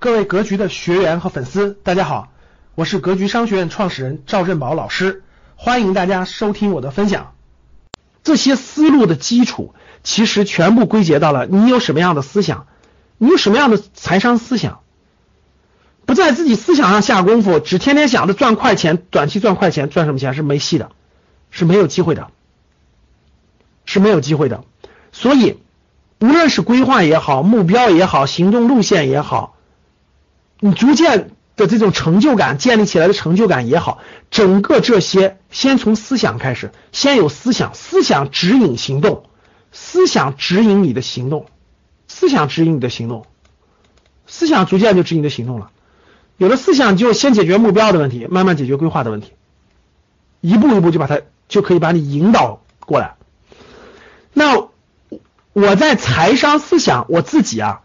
各位格局的学员和粉丝，大家好，我是格局商学院创始人赵振宝老师，欢迎大家收听我的分享。这些思路的基础，其实全部归结到了你有什么样的思想，你有什么样的财商思想，不在自己思想上下功夫，只天天想着赚快钱，短期赚快钱，赚什么钱是没戏的，是没有机会的，是没有机会的。所以，无论是规划也好，目标也好，行动路线也好。你逐渐的这种成就感建立起来的成就感也好，整个这些先从思想开始，先有思想，思想指引行动，思想指引你的行动，思想指引你的行动，思想逐渐就指引你的行动了。有了思想，就先解决目标的问题，慢慢解决规划的问题，一步一步就把它就可以把你引导过来。那我在财商思想，我自己啊。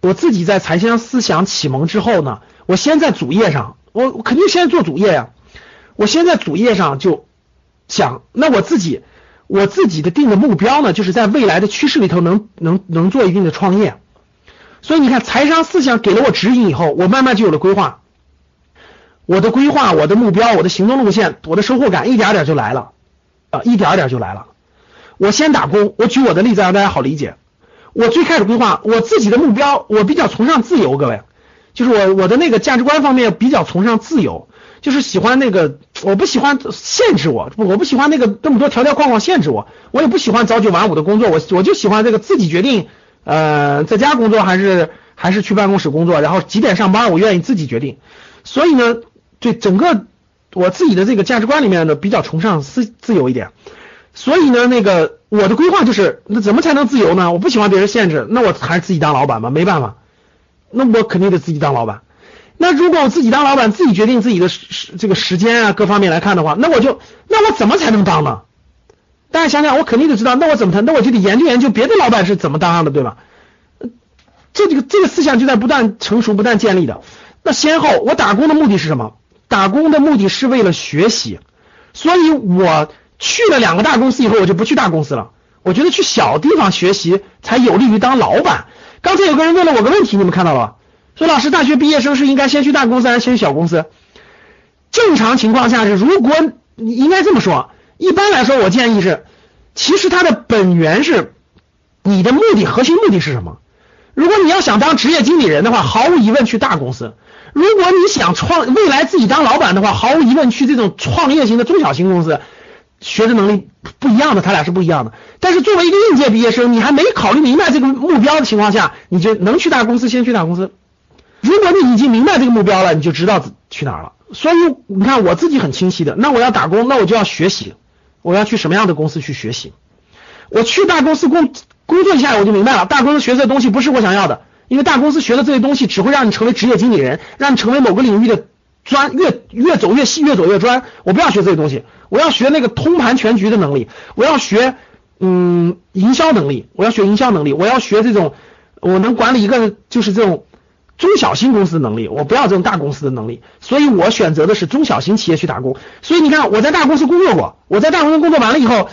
我自己在财商思想启蒙之后呢，我先在主页上，我我肯定先做主页呀。我先在主页上就想，那我自己我自己的定的目标呢，就是在未来的趋势里头能能能做一定的创业。所以你看，财商思想给了我指引以后，我慢慢就有了规划。我的规划、我的目标、我的行动路线、我的收获感，一点点就来了啊，一点点就来了。我先打工，我举我的例子让大家好理解。我最开始规划我自己的目标，我比较崇尚自由，各位，就是我我的那个价值观方面比较崇尚自由，就是喜欢那个，我不喜欢限制我，我不喜欢那个那么多条条框框限制我，我也不喜欢早九晚五的工作，我我就喜欢这个自己决定，呃，在家工作还是还是去办公室工作，然后几点上班我愿意自己决定，所以呢，对整个我自己的这个价值观里面呢，比较崇尚自自由一点。所以呢，那个我的规划就是，那怎么才能自由呢？我不喜欢别人限制，那我还是自己当老板吧，没办法，那我肯定得自己当老板。那如果我自己当老板，自己决定自己的时这个时间啊，各方面来看的话，那我就那我怎么才能当呢？大家想想，我肯定得知道，那我怎么谈？那我就得研究研究别的老板是怎么当的，对吧？这这个这个思想就在不断成熟、不断建立的。那先后，我打工的目的是什么？打工的目的是为了学习，所以我。去了两个大公司以后，我就不去大公司了。我觉得去小地方学习才有利于当老板。刚才有个人问了我个问题，你们看到了吧？说老师，大学毕业生是应该先去大公司还是先去小公司？正常情况下是，如果你应该这么说。一般来说，我建议是，其实它的本源是你的目的，核心目的是什么？如果你要想当职业经理人的话，毫无疑问去大公司；如果你想创未来自己当老板的话，毫无疑问去这种创业型的中小型公司。学的能力不一样的，他俩是不一样的。但是作为一个应届毕业生，你还没考虑明白这个目标的情况下，你就能去大公司，先去大公司。如果你已经明白这个目标了，你就知道去哪儿了。所以你看，我自己很清晰的。那我要打工，那我就要学习，我要去什么样的公司去学习？我去大公司工工作一下，我就明白了，大公司学的东西不是我想要的，因为大公司学的这些东西只会让你成为职业经理人，让你成为某个领域的。专越越走越细，越走越专。我不要学这些东西，我要学那个通盘全局的能力。我要学嗯营销能力，我要学营销能力。我要学这种我能管理一个就是这种中小型公司能力。我不要这种大公司的能力，所以我选择的是中小型企业去打工。所以你看我在大公司工作过，我在大公司工作完了以后，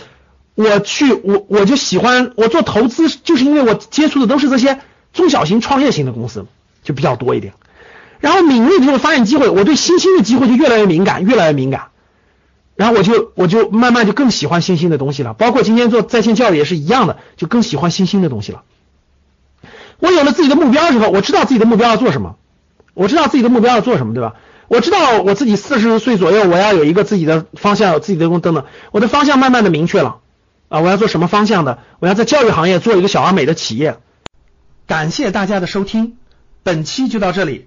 我去我我就喜欢我做投资，就是因为我接触的都是这些中小型创业型的公司，就比较多一点。然后敏锐的这种发现机会，我对新兴的机会就越来越敏感，越来越敏感。然后我就我就慢慢就更喜欢新兴的东西了，包括今天做在线教育也是一样的，就更喜欢新兴的东西了。我有了自己的目标之后，我知道自己的目标要做什么，我知道自己的目标要做什么，对吧？我知道我自己四十岁左右我要有一个自己的方向，有自己的工等等，我的方向慢慢的明确了啊，我要做什么方向的？我要在教育行业做一个小而美的企业。感谢大家的收听，本期就到这里。